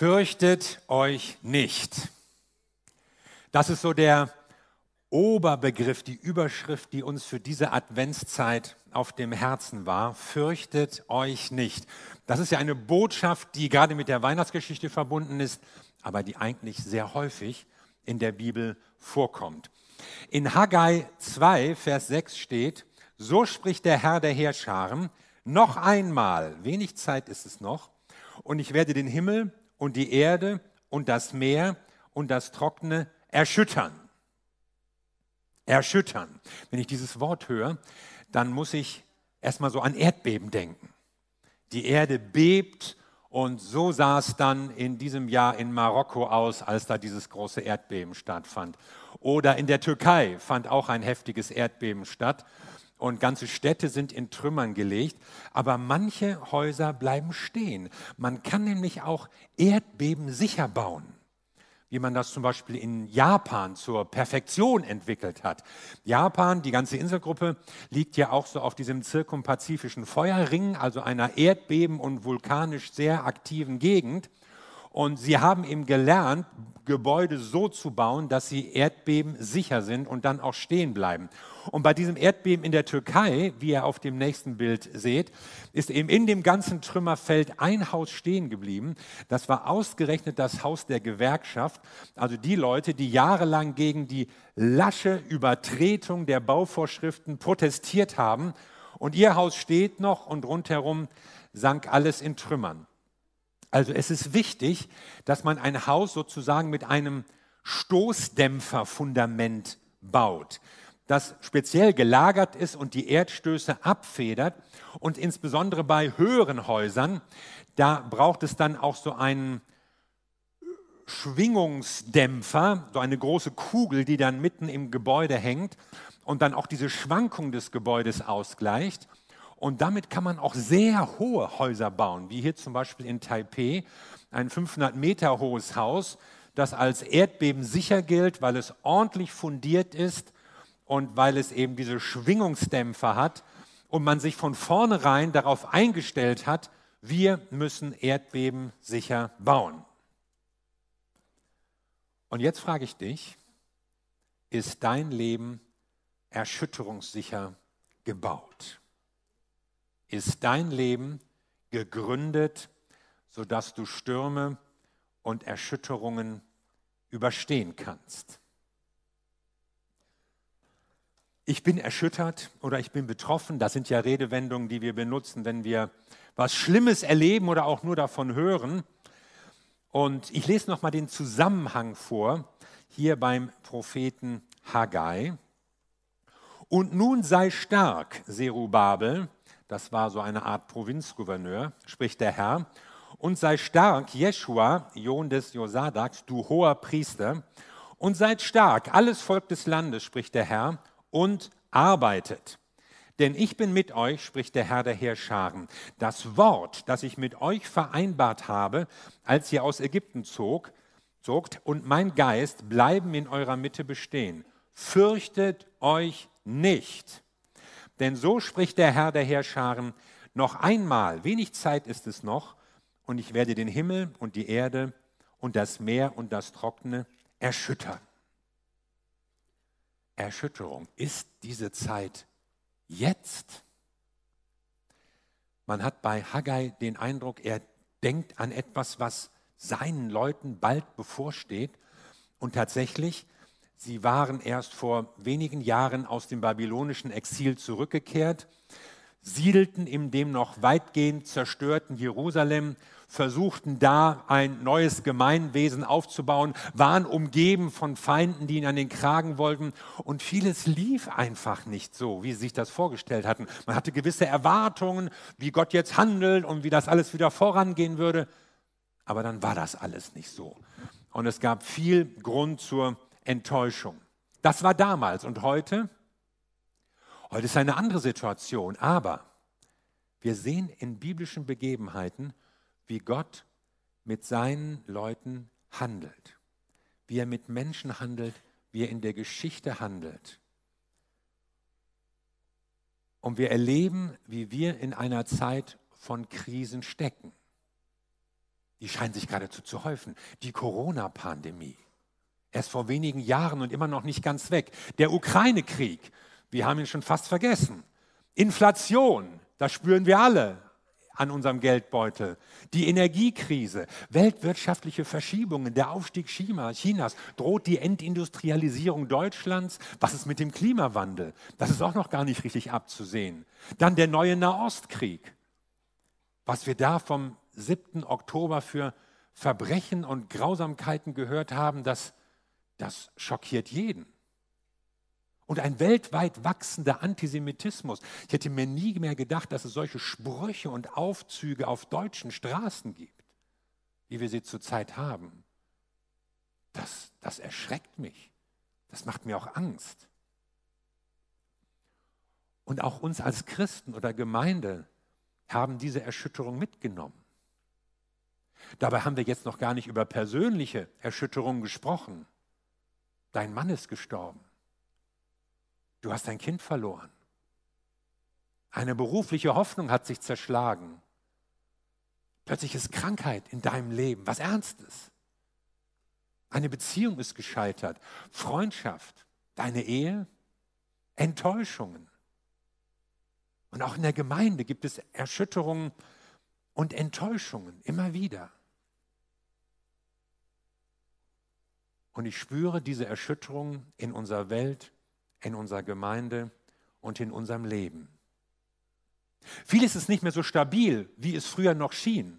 Fürchtet euch nicht. Das ist so der Oberbegriff, die Überschrift, die uns für diese Adventszeit auf dem Herzen war. Fürchtet euch nicht. Das ist ja eine Botschaft, die gerade mit der Weihnachtsgeschichte verbunden ist, aber die eigentlich sehr häufig in der Bibel vorkommt. In Haggai 2, Vers 6 steht, so spricht der Herr der Heerscharen, noch einmal, wenig Zeit ist es noch, und ich werde den Himmel und die Erde und das Meer und das Trockene erschüttern. Erschüttern. Wenn ich dieses Wort höre, dann muss ich erstmal so an Erdbeben denken. Die Erde bebt und so sah es dann in diesem Jahr in Marokko aus, als da dieses große Erdbeben stattfand. Oder in der Türkei fand auch ein heftiges Erdbeben statt und ganze Städte sind in Trümmern gelegt, aber manche Häuser bleiben stehen. Man kann nämlich auch Erdbeben sicher bauen, wie man das zum Beispiel in Japan zur Perfektion entwickelt hat. Japan, die ganze Inselgruppe, liegt ja auch so auf diesem zirkumpazifischen Feuerring, also einer erdbeben- und vulkanisch sehr aktiven Gegend. Und sie haben eben gelernt, Gebäude so zu bauen, dass sie Erdbeben sicher sind und dann auch stehen bleiben. Und bei diesem Erdbeben in der Türkei, wie ihr auf dem nächsten Bild seht, ist eben in dem ganzen Trümmerfeld ein Haus stehen geblieben. Das war ausgerechnet das Haus der Gewerkschaft, also die Leute, die jahrelang gegen die lasche Übertretung der Bauvorschriften protestiert haben. Und ihr Haus steht noch und rundherum sank alles in Trümmern. Also es ist wichtig, dass man ein Haus sozusagen mit einem Stoßdämpferfundament baut, das speziell gelagert ist und die Erdstöße abfedert. Und insbesondere bei höheren Häusern, da braucht es dann auch so einen Schwingungsdämpfer, so eine große Kugel, die dann mitten im Gebäude hängt und dann auch diese Schwankung des Gebäudes ausgleicht. Und damit kann man auch sehr hohe Häuser bauen, wie hier zum Beispiel in Taipei, ein 500 Meter hohes Haus, das als Erdbeben sicher gilt, weil es ordentlich fundiert ist und weil es eben diese Schwingungsdämpfer hat und man sich von vornherein darauf eingestellt hat, wir müssen Erdbeben sicher bauen. Und jetzt frage ich dich, ist dein Leben erschütterungssicher gebaut? Ist dein Leben gegründet, sodass du Stürme und Erschütterungen überstehen kannst. Ich bin erschüttert oder ich bin betroffen, das sind ja Redewendungen, die wir benutzen, wenn wir was Schlimmes erleben oder auch nur davon hören. Und ich lese nochmal den Zusammenhang vor, hier beim Propheten Haggai. Und nun sei stark, Serubabel, das war so eine Art Provinzgouverneur, spricht der Herr, und sei stark, Jeschua, Sohn des Josadaks, du hoher Priester, und seid stark, alles Volk des Landes, spricht der Herr, und arbeitet. Denn ich bin mit euch, spricht der Herr der Heerscharen. Das Wort, das ich mit euch vereinbart habe, als ihr aus Ägypten zog, zogt, und mein Geist bleiben in eurer Mitte bestehen. Fürchtet euch nicht. Denn so spricht der Herr der Heerscharen, noch einmal, wenig Zeit ist es noch, und ich werde den Himmel und die Erde und das Meer und das Trockene erschüttern. Erschütterung. Ist diese Zeit jetzt? Man hat bei Haggai den Eindruck, er denkt an etwas, was seinen Leuten bald bevorsteht. Und tatsächlich, Sie waren erst vor wenigen Jahren aus dem babylonischen Exil zurückgekehrt, siedelten in dem noch weitgehend zerstörten Jerusalem, versuchten da ein neues Gemeinwesen aufzubauen, waren umgeben von Feinden, die ihn an den Kragen wollten und vieles lief einfach nicht so, wie sie sich das vorgestellt hatten. Man hatte gewisse Erwartungen, wie Gott jetzt handelt und wie das alles wieder vorangehen würde, aber dann war das alles nicht so. Und es gab viel Grund zur Enttäuschung. Das war damals und heute? Heute ist eine andere Situation, aber wir sehen in biblischen Begebenheiten, wie Gott mit seinen Leuten handelt, wie er mit Menschen handelt, wie er in der Geschichte handelt. Und wir erleben, wie wir in einer Zeit von Krisen stecken. die scheinen sich geradezu zu häufen. Die Corona-Pandemie. Erst vor wenigen Jahren und immer noch nicht ganz weg. Der Ukraine-Krieg. Wir haben ihn schon fast vergessen. Inflation. Das spüren wir alle an unserem Geldbeutel. Die Energiekrise, weltwirtschaftliche Verschiebungen, der Aufstieg Chinas, droht die Entindustrialisierung Deutschlands. Was ist mit dem Klimawandel? Das ist auch noch gar nicht richtig abzusehen. Dann der neue Nahostkrieg. Was wir da vom 7. Oktober für Verbrechen und Grausamkeiten gehört haben, das, das schockiert jeden und ein weltweit wachsender Antisemitismus. Ich hätte mir nie mehr gedacht, dass es solche Sprüche und Aufzüge auf deutschen Straßen gibt, wie wir sie zurzeit haben. Das, das erschreckt mich. Das macht mir auch Angst. Und auch uns als Christen oder Gemeinde haben diese Erschütterung mitgenommen. Dabei haben wir jetzt noch gar nicht über persönliche Erschütterungen gesprochen. Dein Mann ist gestorben. Du hast dein Kind verloren. Eine berufliche Hoffnung hat sich zerschlagen. Plötzlich ist Krankheit in deinem Leben, was Ernstes. Eine Beziehung ist gescheitert, Freundschaft, deine Ehe, Enttäuschungen. Und auch in der Gemeinde gibt es Erschütterungen und Enttäuschungen immer wieder. Und ich spüre diese Erschütterung in unserer Welt in unserer Gemeinde und in unserem Leben. Vieles ist nicht mehr so stabil, wie es früher noch schien.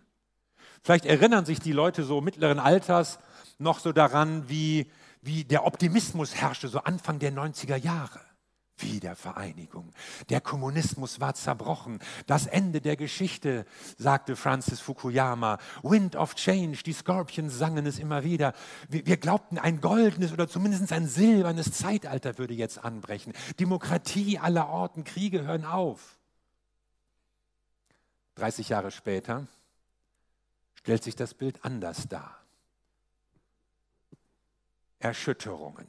Vielleicht erinnern sich die Leute so mittleren Alters noch so daran, wie, wie der Optimismus herrschte, so Anfang der 90er Jahre. Wiedervereinigung. Der Kommunismus war zerbrochen. Das Ende der Geschichte, sagte Francis Fukuyama. Wind of Change, die Scorpions sangen es immer wieder. Wir, wir glaubten, ein goldenes oder zumindest ein silbernes Zeitalter würde jetzt anbrechen. Demokratie aller Orten, Kriege hören auf. 30 Jahre später stellt sich das Bild anders dar. Erschütterungen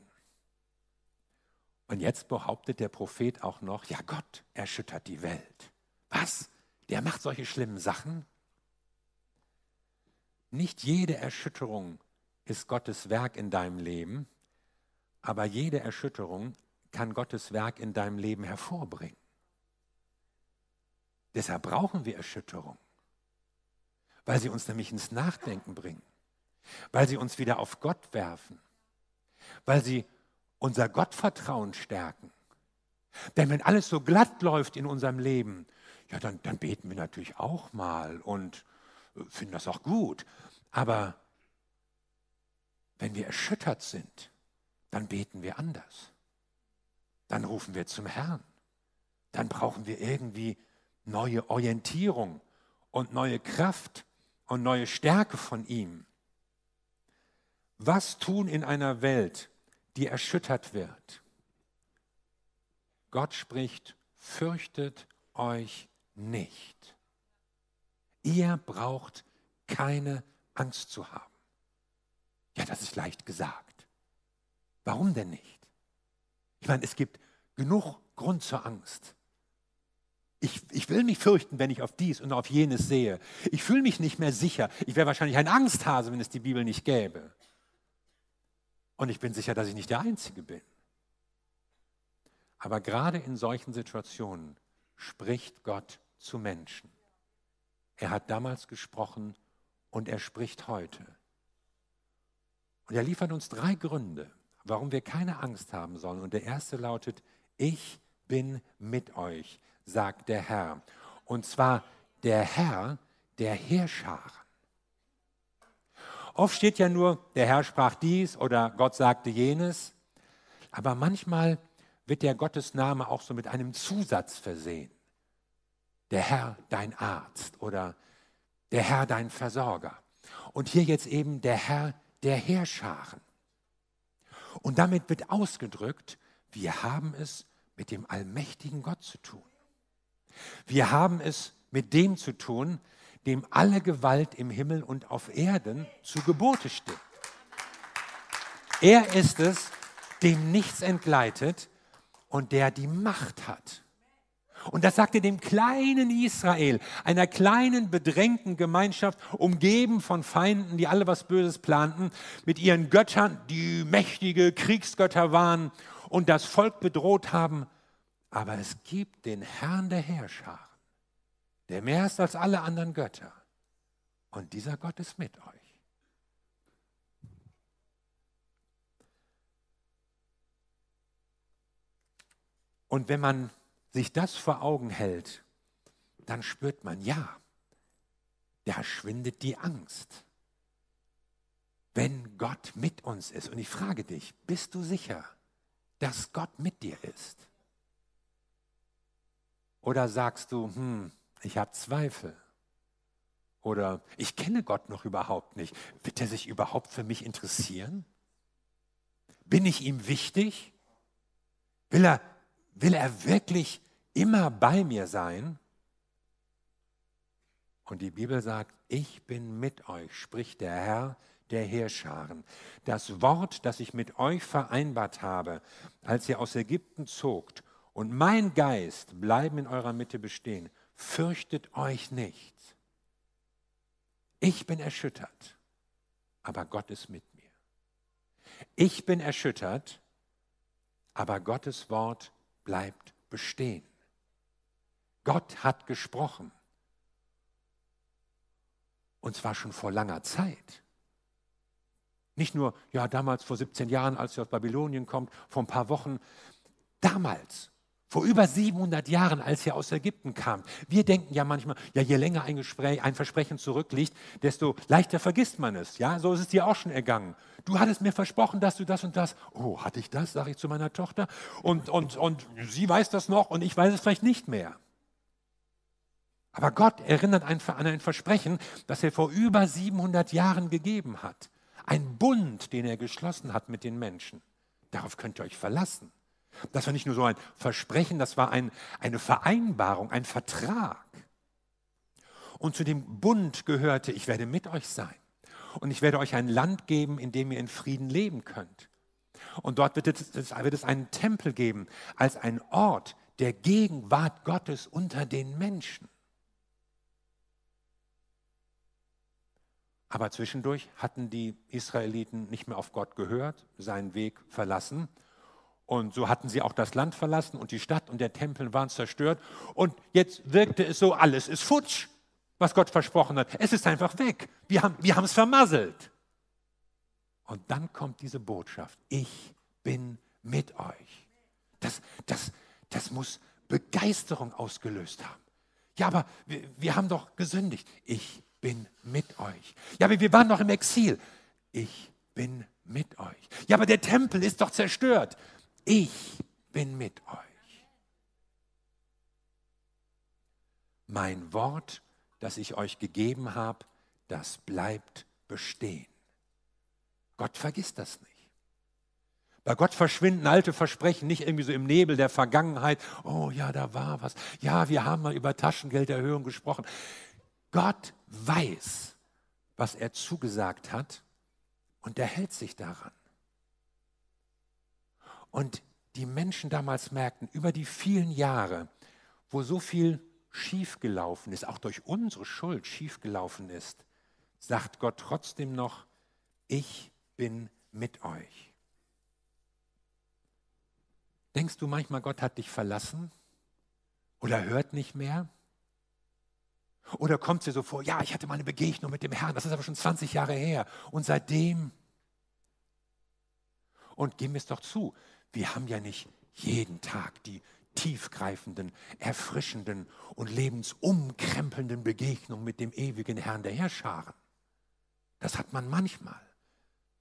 und jetzt behauptet der Prophet auch noch, ja Gott erschüttert die Welt. Was? Der macht solche schlimmen Sachen? Nicht jede Erschütterung ist Gottes Werk in deinem Leben, aber jede Erschütterung kann Gottes Werk in deinem Leben hervorbringen. Deshalb brauchen wir Erschütterung, weil sie uns nämlich ins Nachdenken bringen, weil sie uns wieder auf Gott werfen, weil sie unser Gottvertrauen stärken. Denn wenn alles so glatt läuft in unserem Leben, ja, dann, dann beten wir natürlich auch mal und äh, finden das auch gut. Aber wenn wir erschüttert sind, dann beten wir anders. Dann rufen wir zum Herrn. Dann brauchen wir irgendwie neue Orientierung und neue Kraft und neue Stärke von ihm. Was tun in einer Welt, die erschüttert wird. Gott spricht, fürchtet euch nicht. Ihr braucht keine Angst zu haben. Ja, das ist leicht gesagt. Warum denn nicht? Ich meine, es gibt genug Grund zur Angst. Ich, ich, will mich fürchten, wenn ich auf dies und auf jenes sehe. Ich fühle mich nicht mehr sicher. Ich wäre wahrscheinlich ein Angsthase, wenn es die Bibel nicht gäbe. Und ich bin sicher, dass ich nicht der Einzige bin. Aber gerade in solchen Situationen spricht Gott zu Menschen. Er hat damals gesprochen und er spricht heute. Und er liefert uns drei Gründe, warum wir keine Angst haben sollen. Und der erste lautet, ich bin mit euch, sagt der Herr. Und zwar der Herr der Heerscharen. Oft steht ja nur, der Herr sprach dies oder Gott sagte jenes. Aber manchmal wird der Gottesname auch so mit einem Zusatz versehen. Der Herr dein Arzt oder der Herr dein Versorger. Und hier jetzt eben der Herr der Heerscharen. Und damit wird ausgedrückt, wir haben es mit dem allmächtigen Gott zu tun. Wir haben es mit dem zu tun, dem alle Gewalt im Himmel und auf Erden zu Gebote steht. Er ist es, dem nichts entgleitet und der die Macht hat. Und das sagte dem kleinen Israel, einer kleinen, bedrängten Gemeinschaft, umgeben von Feinden, die alle was Böses planten, mit ihren Göttern, die mächtige Kriegsgötter waren und das Volk bedroht haben. Aber es gibt den Herrn der Herrscher, der mehr ist als alle anderen Götter. Und dieser Gott ist mit euch. Und wenn man sich das vor Augen hält, dann spürt man, ja, da schwindet die Angst. Wenn Gott mit uns ist. Und ich frage dich, bist du sicher, dass Gott mit dir ist? Oder sagst du, hm, ich habe Zweifel? Oder ich kenne Gott noch überhaupt nicht. Wird er sich überhaupt für mich interessieren? Bin ich ihm wichtig? Will er Will er wirklich immer bei mir sein? Und die Bibel sagt, ich bin mit euch, spricht der Herr der Heerscharen. Das Wort, das ich mit euch vereinbart habe, als ihr aus Ägypten zogt, und mein Geist bleiben in eurer Mitte bestehen, fürchtet euch nicht. Ich bin erschüttert, aber Gott ist mit mir. Ich bin erschüttert, aber Gottes Wort bleibt bestehen. Gott hat gesprochen. Und zwar schon vor langer Zeit. Nicht nur, ja, damals vor 17 Jahren, als ihr aus Babylonien kommt, vor ein paar Wochen. Damals, vor über 700 Jahren, als ihr aus Ägypten kamt. Wir denken ja manchmal, ja, je länger ein, Gespräch, ein Versprechen zurückliegt, desto leichter vergisst man es. Ja, so ist es dir auch schon ergangen. Du hattest mir versprochen, dass du das und das. Oh, hatte ich das, sage ich zu meiner Tochter. Und, und, und sie weiß das noch und ich weiß es vielleicht nicht mehr. Aber Gott erinnert an ein Versprechen, das er vor über 700 Jahren gegeben hat. Ein Bund, den er geschlossen hat mit den Menschen. Darauf könnt ihr euch verlassen. Das war nicht nur so ein Versprechen, das war ein, eine Vereinbarung, ein Vertrag. Und zu dem Bund gehörte, ich werde mit euch sein. Und ich werde euch ein Land geben, in dem ihr in Frieden leben könnt. Und dort wird es, wird es einen Tempel geben, als ein Ort der Gegenwart Gottes unter den Menschen. Aber zwischendurch hatten die Israeliten nicht mehr auf Gott gehört, seinen Weg verlassen und so hatten sie auch das Land verlassen und die Stadt und der Tempel waren zerstört. Und jetzt wirkte es so, alles ist futsch, was Gott versprochen hat. Es ist einfach weg. Wir haben wir es vermasselt. Und dann kommt diese Botschaft, ich bin mit euch. Das, das, das muss Begeisterung ausgelöst haben. Ja, aber wir, wir haben doch gesündigt. Ich bin mit euch. Ja, aber wir waren doch im Exil. Ich bin mit euch. Ja, aber der Tempel ist doch zerstört ich bin mit euch. Mein Wort, das ich euch gegeben habe, das bleibt bestehen. Gott vergisst das nicht. Bei Gott verschwinden alte Versprechen nicht irgendwie so im Nebel der Vergangenheit. Oh ja, da war was. Ja, wir haben mal über Taschengelderhöhung gesprochen. Gott weiß, was er zugesagt hat und er hält sich daran. Und die Menschen damals merkten, über die vielen Jahre, wo so viel schiefgelaufen ist, auch durch unsere Schuld schiefgelaufen ist, sagt Gott trotzdem noch, ich bin mit euch. Denkst du manchmal, Gott hat dich verlassen oder hört nicht mehr? Oder kommt dir so vor, ja, ich hatte mal eine Begegnung mit dem Herrn, das ist aber schon 20 Jahre her und seitdem. Und geben wir es doch zu, wir haben ja nicht jeden Tag die tiefgreifenden, erfrischenden und lebensumkrempelnden Begegnungen mit dem ewigen Herrn der Herrscharen. Das hat man manchmal.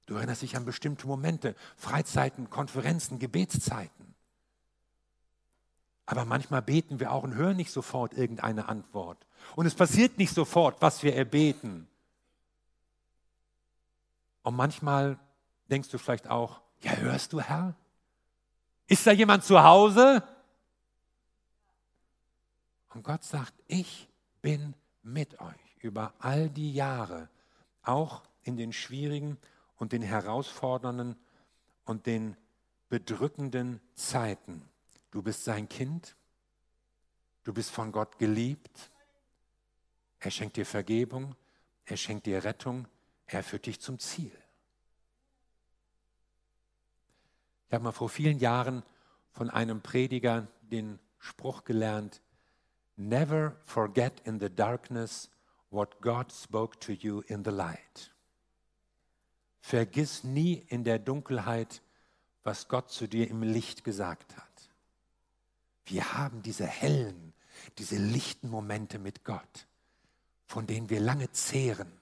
Du erinnerst dich an bestimmte Momente, Freizeiten, Konferenzen, Gebetszeiten. Aber manchmal beten wir auch und hören nicht sofort irgendeine Antwort. Und es passiert nicht sofort, was wir erbeten. Und manchmal denkst du vielleicht auch, ja, hörst du, Herr? Ist da jemand zu Hause? Und Gott sagt, ich bin mit euch über all die Jahre, auch in den schwierigen und den herausfordernden und den bedrückenden Zeiten. Du bist sein Kind, Du bist von Gott geliebt. Er schenkt dir Vergebung. Er schenkt dir Rettung. Er führt dich zum Ziel. Ich habe mal vor vielen Jahren von einem Prediger den Spruch gelernt, Never forget in the darkness what God spoke to you in the light. Vergiss nie in der Dunkelheit, was Gott zu dir im Licht gesagt hat. Wir haben diese hellen, diese lichten Momente mit Gott, von denen wir lange zehren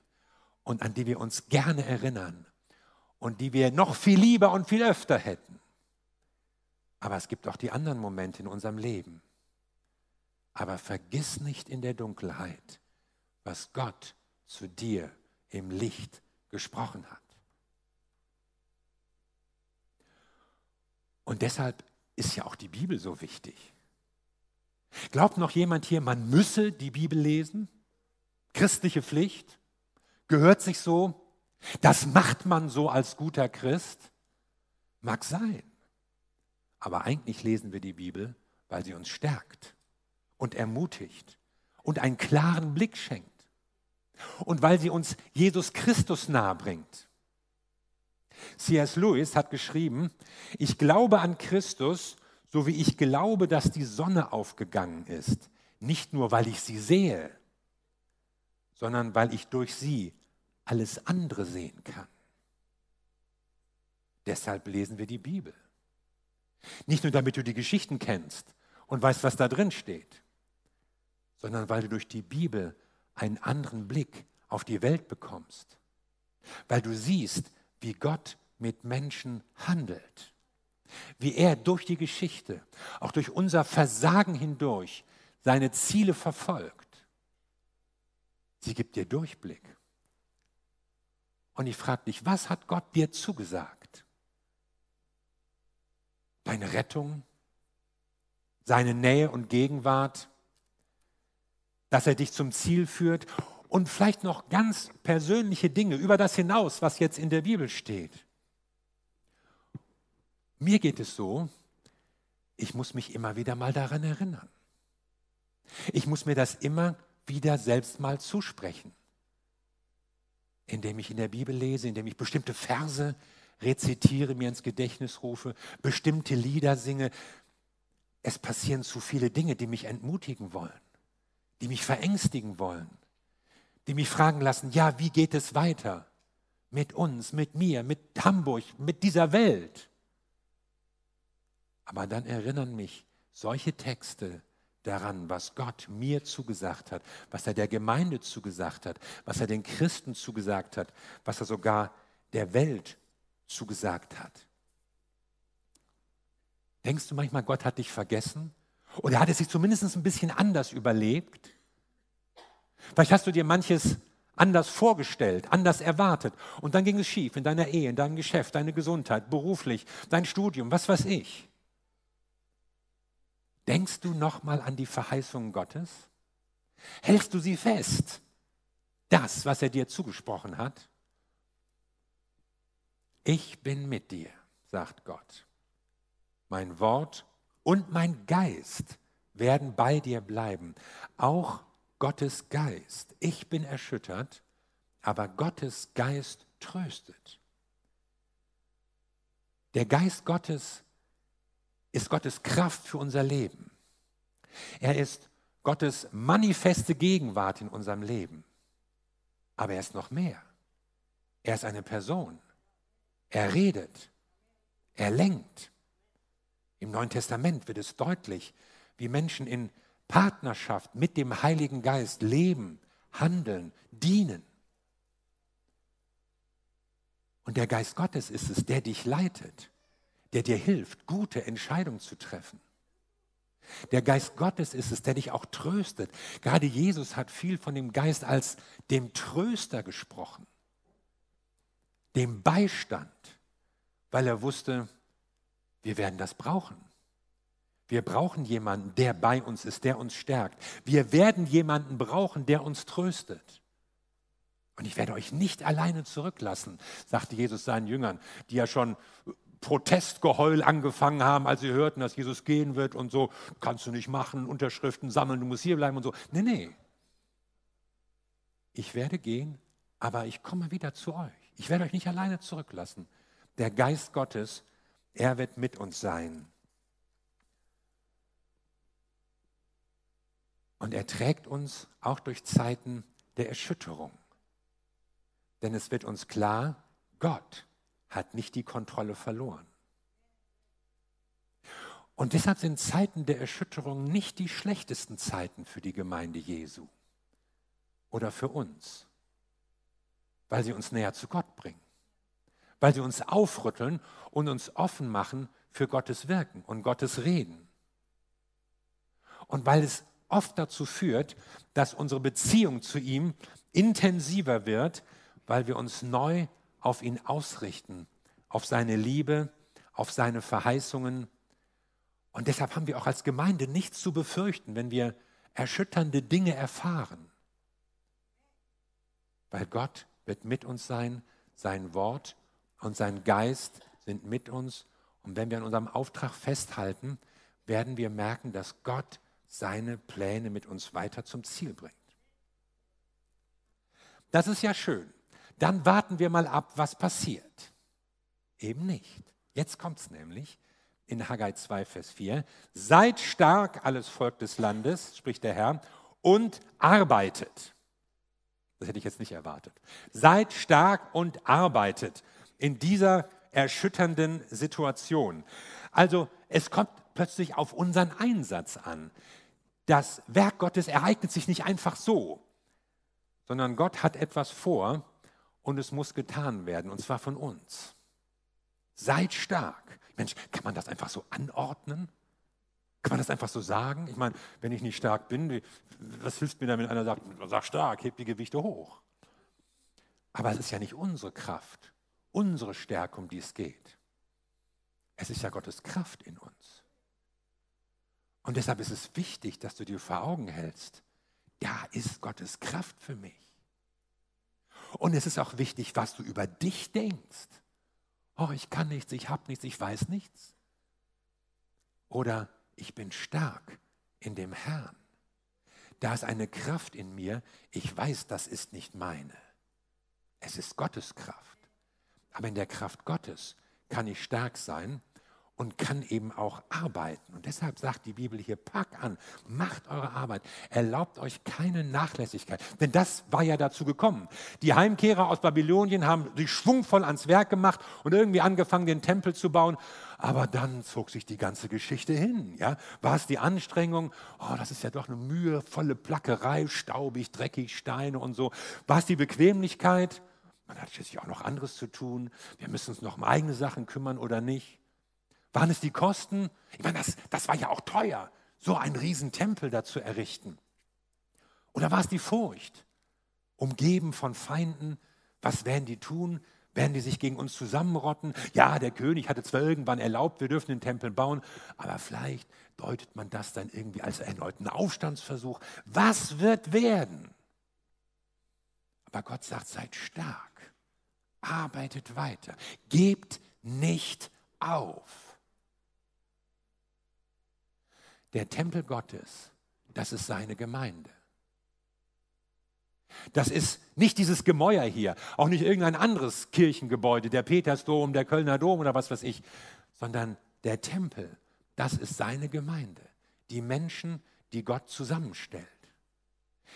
und an die wir uns gerne erinnern und die wir noch viel lieber und viel öfter hätten. Aber es gibt auch die anderen Momente in unserem Leben. Aber vergiss nicht in der Dunkelheit, was Gott zu dir im Licht gesprochen hat. Und deshalb ist ja auch die Bibel so wichtig. Glaubt noch jemand hier, man müsse die Bibel lesen? Christliche Pflicht? Gehört sich so? Das macht man so als guter Christ? Mag sein. Aber eigentlich lesen wir die Bibel, weil sie uns stärkt und ermutigt und einen klaren Blick schenkt. Und weil sie uns Jesus Christus nahebringt. C.S. Lewis hat geschrieben, ich glaube an Christus, so wie ich glaube, dass die Sonne aufgegangen ist, nicht nur weil ich sie sehe, sondern weil ich durch sie alles andere sehen kann. Deshalb lesen wir die Bibel. Nicht nur damit du die Geschichten kennst und weißt, was da drin steht, sondern weil du durch die Bibel einen anderen Blick auf die Welt bekommst, weil du siehst, wie Gott mit Menschen handelt, wie er durch die Geschichte, auch durch unser Versagen hindurch, seine Ziele verfolgt. Sie gibt dir Durchblick. Und ich frage dich, was hat Gott dir zugesagt? Deine Rettung, seine Nähe und Gegenwart, dass er dich zum Ziel führt und vielleicht noch ganz persönliche Dinge über das hinaus, was jetzt in der Bibel steht. Mir geht es so, ich muss mich immer wieder mal daran erinnern. Ich muss mir das immer wieder selbst mal zusprechen, indem ich in der Bibel lese, indem ich bestimmte Verse rezitiere, mir ins Gedächtnis rufe, bestimmte Lieder singe. Es passieren zu viele Dinge, die mich entmutigen wollen, die mich verängstigen wollen die mich fragen lassen, ja, wie geht es weiter mit uns, mit mir, mit Hamburg, mit dieser Welt? Aber dann erinnern mich solche Texte daran, was Gott mir zugesagt hat, was er der Gemeinde zugesagt hat, was er den Christen zugesagt hat, was er sogar der Welt zugesagt hat. Denkst du manchmal, Gott hat dich vergessen? Oder hat er sich zumindest ein bisschen anders überlebt? Vielleicht hast du dir manches anders vorgestellt, anders erwartet und dann ging es schief in deiner Ehe, in deinem Geschäft, deine Gesundheit, beruflich, dein Studium, was weiß ich. Denkst du nochmal an die Verheißungen Gottes? Hältst du sie fest? Das, was er dir zugesprochen hat? Ich bin mit dir, sagt Gott. Mein Wort und mein Geist werden bei dir bleiben, auch Gottes Geist. Ich bin erschüttert, aber Gottes Geist tröstet. Der Geist Gottes ist Gottes Kraft für unser Leben. Er ist Gottes manifeste Gegenwart in unserem Leben. Aber er ist noch mehr. Er ist eine Person. Er redet. Er lenkt. Im Neuen Testament wird es deutlich, wie Menschen in Partnerschaft mit dem Heiligen Geist leben, handeln, dienen. Und der Geist Gottes ist es, der dich leitet, der dir hilft, gute Entscheidungen zu treffen. Der Geist Gottes ist es, der dich auch tröstet. Gerade Jesus hat viel von dem Geist als dem Tröster gesprochen, dem Beistand, weil er wusste, wir werden das brauchen. Wir brauchen jemanden, der bei uns ist, der uns stärkt. Wir werden jemanden brauchen, der uns tröstet. Und ich werde euch nicht alleine zurücklassen, sagte Jesus seinen Jüngern, die ja schon Protestgeheul angefangen haben, als sie hörten, dass Jesus gehen wird und so, kannst du nicht machen, Unterschriften sammeln, du musst hier bleiben und so. Nee, nee. Ich werde gehen, aber ich komme wieder zu euch. Ich werde euch nicht alleine zurücklassen. Der Geist Gottes, er wird mit uns sein. Und er trägt uns auch durch Zeiten der Erschütterung. Denn es wird uns klar, Gott hat nicht die Kontrolle verloren. Und deshalb sind Zeiten der Erschütterung nicht die schlechtesten Zeiten für die Gemeinde Jesu oder für uns, weil sie uns näher zu Gott bringen, weil sie uns aufrütteln und uns offen machen für Gottes Wirken und Gottes Reden. Und weil es oft dazu führt, dass unsere Beziehung zu ihm intensiver wird, weil wir uns neu auf ihn ausrichten, auf seine Liebe, auf seine Verheißungen. Und deshalb haben wir auch als Gemeinde nichts zu befürchten, wenn wir erschütternde Dinge erfahren. Weil Gott wird mit uns sein, sein Wort und sein Geist sind mit uns. Und wenn wir an unserem Auftrag festhalten, werden wir merken, dass Gott seine Pläne mit uns weiter zum Ziel bringt. Das ist ja schön. Dann warten wir mal ab, was passiert. Eben nicht. Jetzt kommt es nämlich in Haggai 2, Vers 4. Seid stark, alles Volk des Landes, spricht der Herr, und arbeitet. Das hätte ich jetzt nicht erwartet. Seid stark und arbeitet in dieser erschütternden Situation. Also es kommt plötzlich auf unseren Einsatz an das Werk Gottes ereignet sich nicht einfach so, sondern Gott hat etwas vor und es muss getan werden, und zwar von uns. Seid stark. Mensch, kann man das einfach so anordnen? Kann man das einfach so sagen? Ich meine, wenn ich nicht stark bin, was hilft mir dann, wenn einer sagt, sag stark, heb die Gewichte hoch? Aber es ist ja nicht unsere Kraft, unsere Stärke, um die es geht. Es ist ja Gottes Kraft in uns. Und deshalb ist es wichtig, dass du dir vor Augen hältst, da ist Gottes Kraft für mich. Und es ist auch wichtig, was du über dich denkst. Oh, ich kann nichts, ich habe nichts, ich weiß nichts. Oder ich bin stark in dem Herrn. Da ist eine Kraft in mir, ich weiß, das ist nicht meine. Es ist Gottes Kraft. Aber in der Kraft Gottes kann ich stark sein und kann eben auch arbeiten. Und deshalb sagt die Bibel hier, pack an, macht eure Arbeit, erlaubt euch keine Nachlässigkeit. Denn das war ja dazu gekommen. Die Heimkehrer aus Babylonien haben sich schwungvoll ans Werk gemacht und irgendwie angefangen, den Tempel zu bauen. Aber dann zog sich die ganze Geschichte hin. Ja? War es die Anstrengung? Oh, das ist ja doch eine mühevolle Plackerei, staubig, dreckig, Steine und so. War es die Bequemlichkeit? Man hat schließlich auch noch anderes zu tun. Wir müssen uns noch um eigene Sachen kümmern oder nicht. Waren es die Kosten? Ich meine, das, das war ja auch teuer, so einen Riesentempel da zu errichten. Oder war es die Furcht? Umgeben von Feinden, was werden die tun? Werden die sich gegen uns zusammenrotten? Ja, der König hatte zwar irgendwann erlaubt, wir dürfen den Tempel bauen, aber vielleicht deutet man das dann irgendwie als erneuten Aufstandsversuch. Was wird werden? Aber Gott sagt, seid stark, arbeitet weiter, gebt nicht auf. Der Tempel Gottes, das ist seine Gemeinde. Das ist nicht dieses Gemäuer hier, auch nicht irgendein anderes Kirchengebäude, der Petersdom, der Kölner Dom oder was weiß ich, sondern der Tempel, das ist seine Gemeinde, die Menschen, die Gott zusammenstellt.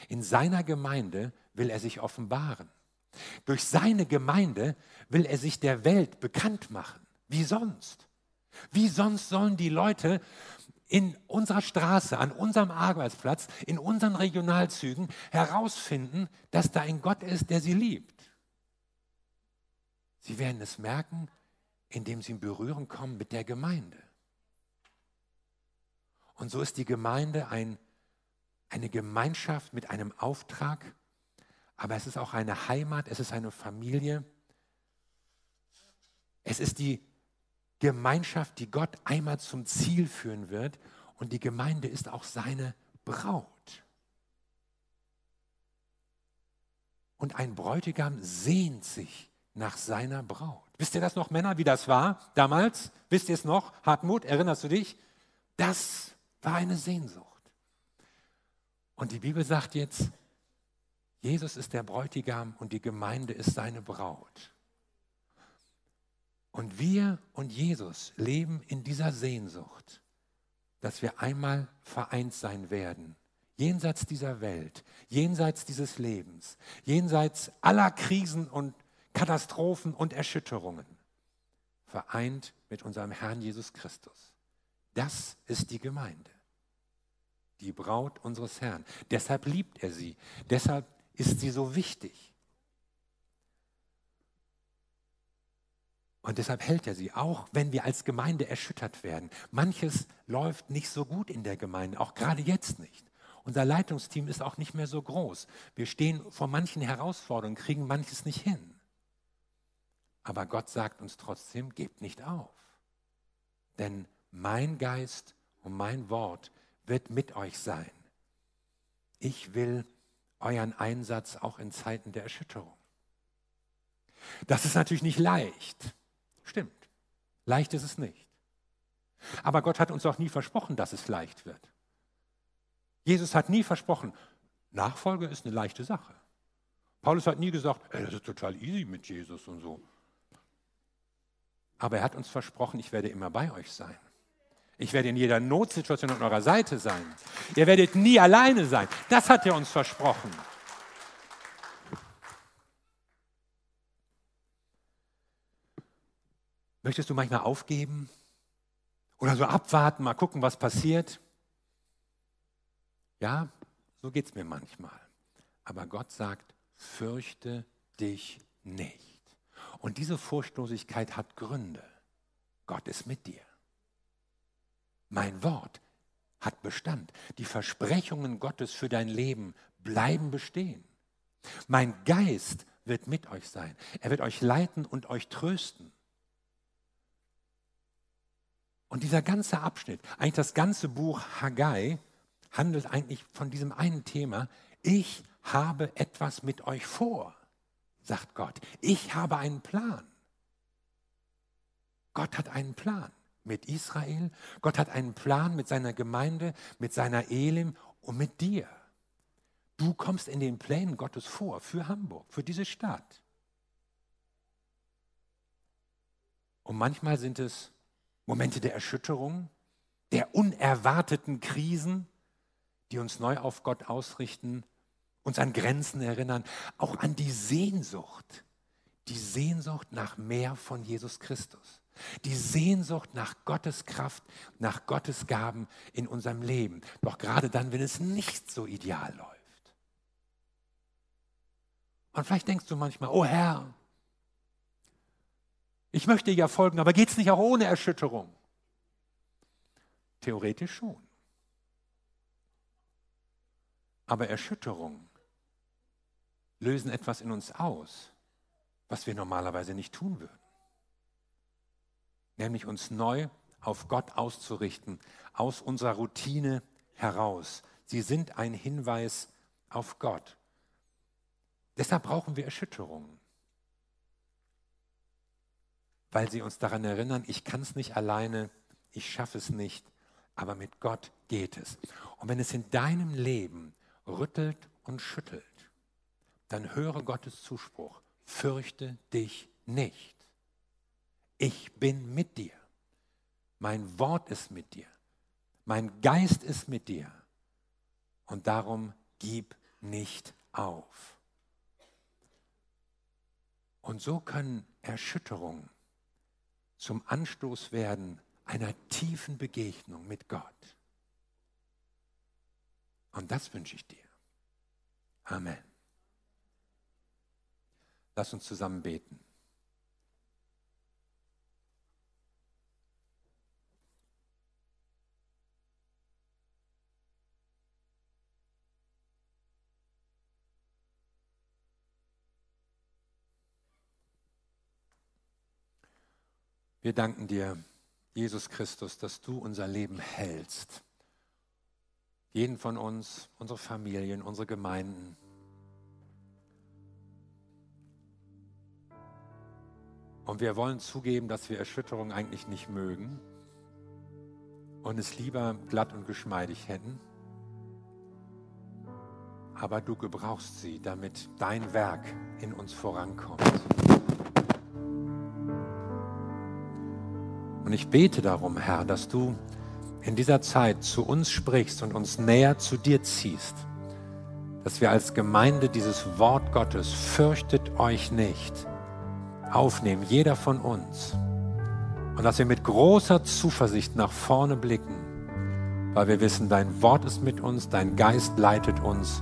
In seiner Gemeinde will er sich offenbaren. Durch seine Gemeinde will er sich der Welt bekannt machen. Wie sonst? Wie sonst sollen die Leute in unserer Straße, an unserem Arbeitsplatz, in unseren Regionalzügen herausfinden, dass da ein Gott ist, der sie liebt. Sie werden es merken, indem sie in Berührung kommen mit der Gemeinde. Und so ist die Gemeinde ein, eine Gemeinschaft mit einem Auftrag, aber es ist auch eine Heimat, es ist eine Familie. Es ist die Gemeinschaft, die Gott einmal zum Ziel führen wird. Und die Gemeinde ist auch seine Braut. Und ein Bräutigam sehnt sich nach seiner Braut. Wisst ihr das noch, Männer, wie das war damals? Wisst ihr es noch? Hartmut, erinnerst du dich? Das war eine Sehnsucht. Und die Bibel sagt jetzt, Jesus ist der Bräutigam und die Gemeinde ist seine Braut. Und wir und Jesus leben in dieser Sehnsucht, dass wir einmal vereint sein werden, jenseits dieser Welt, jenseits dieses Lebens, jenseits aller Krisen und Katastrophen und Erschütterungen, vereint mit unserem Herrn Jesus Christus. Das ist die Gemeinde, die Braut unseres Herrn. Deshalb liebt er sie, deshalb ist sie so wichtig. Und deshalb hält er sie, auch wenn wir als Gemeinde erschüttert werden. Manches läuft nicht so gut in der Gemeinde, auch gerade jetzt nicht. Unser Leitungsteam ist auch nicht mehr so groß. Wir stehen vor manchen Herausforderungen, kriegen manches nicht hin. Aber Gott sagt uns trotzdem, gebt nicht auf. Denn mein Geist und mein Wort wird mit euch sein. Ich will euren Einsatz auch in Zeiten der Erschütterung. Das ist natürlich nicht leicht. Stimmt. Leicht ist es nicht. Aber Gott hat uns auch nie versprochen, dass es leicht wird. Jesus hat nie versprochen, Nachfolge ist eine leichte Sache. Paulus hat nie gesagt, ey, das ist total easy mit Jesus und so. Aber er hat uns versprochen, ich werde immer bei euch sein. Ich werde in jeder Notsituation an eurer Seite sein. Ihr werdet nie alleine sein. Das hat er uns versprochen. Möchtest du manchmal aufgeben? Oder so abwarten, mal gucken, was passiert? Ja, so geht es mir manchmal. Aber Gott sagt, fürchte dich nicht. Und diese Furchtlosigkeit hat Gründe. Gott ist mit dir. Mein Wort hat Bestand. Die Versprechungen Gottes für dein Leben bleiben bestehen. Mein Geist wird mit euch sein. Er wird euch leiten und euch trösten. Und dieser ganze Abschnitt, eigentlich das ganze Buch Haggai, handelt eigentlich von diesem einen Thema. Ich habe etwas mit euch vor, sagt Gott. Ich habe einen Plan. Gott hat einen Plan mit Israel. Gott hat einen Plan mit seiner Gemeinde, mit seiner Elim und mit dir. Du kommst in den Plänen Gottes vor für Hamburg, für diese Stadt. Und manchmal sind es Momente der Erschütterung, der unerwarteten Krisen, die uns neu auf Gott ausrichten, uns an Grenzen erinnern, auch an die Sehnsucht, die Sehnsucht nach mehr von Jesus Christus, die Sehnsucht nach Gottes Kraft, nach Gottes Gaben in unserem Leben. Doch gerade dann, wenn es nicht so ideal läuft. Und vielleicht denkst du manchmal, oh Herr, ich möchte ja folgen, aber geht es nicht auch ohne Erschütterung? Theoretisch schon. Aber Erschütterungen lösen etwas in uns aus, was wir normalerweise nicht tun würden. Nämlich uns neu auf Gott auszurichten, aus unserer Routine heraus. Sie sind ein Hinweis auf Gott. Deshalb brauchen wir Erschütterungen weil sie uns daran erinnern, ich kann es nicht alleine, ich schaffe es nicht, aber mit Gott geht es. Und wenn es in deinem Leben rüttelt und schüttelt, dann höre Gottes Zuspruch, fürchte dich nicht. Ich bin mit dir. Mein Wort ist mit dir. Mein Geist ist mit dir. Und darum gib nicht auf. Und so können Erschütterungen zum Anstoß werden einer tiefen Begegnung mit Gott. Und das wünsche ich dir. Amen. Lass uns zusammen beten. Wir danken dir, Jesus Christus, dass du unser Leben hältst. Jeden von uns, unsere Familien, unsere Gemeinden. Und wir wollen zugeben, dass wir Erschütterung eigentlich nicht mögen und es lieber glatt und geschmeidig hätten. Aber du gebrauchst sie, damit dein Werk in uns vorankommt. Und ich bete darum, Herr, dass du in dieser Zeit zu uns sprichst und uns näher zu dir ziehst, dass wir als Gemeinde dieses Wort Gottes, fürchtet euch nicht, aufnehmen, jeder von uns. Und dass wir mit großer Zuversicht nach vorne blicken, weil wir wissen, dein Wort ist mit uns, dein Geist leitet uns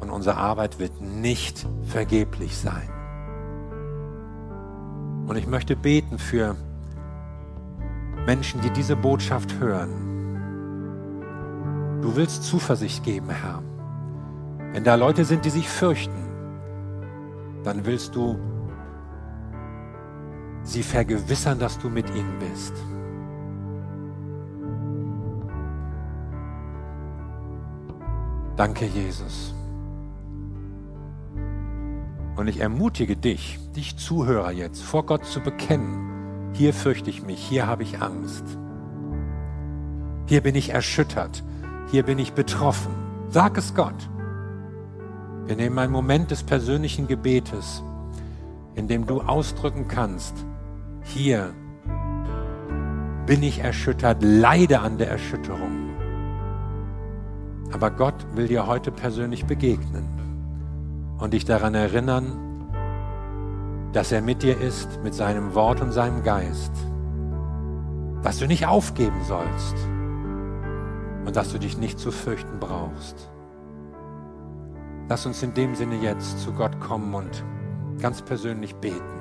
und unsere Arbeit wird nicht vergeblich sein. Und ich möchte beten für Menschen, die diese Botschaft hören. Du willst Zuversicht geben, Herr. Wenn da Leute sind, die sich fürchten, dann willst du sie vergewissern, dass du mit ihnen bist. Danke, Jesus. Und ich ermutige dich, dich Zuhörer jetzt, vor Gott zu bekennen. Hier fürchte ich mich, hier habe ich Angst. Hier bin ich erschüttert, hier bin ich betroffen. Sag es Gott. Wir nehmen einen Moment des persönlichen Gebetes, in dem du ausdrücken kannst, hier bin ich erschüttert, leide an der Erschütterung. Aber Gott will dir heute persönlich begegnen und dich daran erinnern, dass er mit dir ist, mit seinem Wort und seinem Geist. Dass du nicht aufgeben sollst und dass du dich nicht zu fürchten brauchst. Lass uns in dem Sinne jetzt zu Gott kommen und ganz persönlich beten.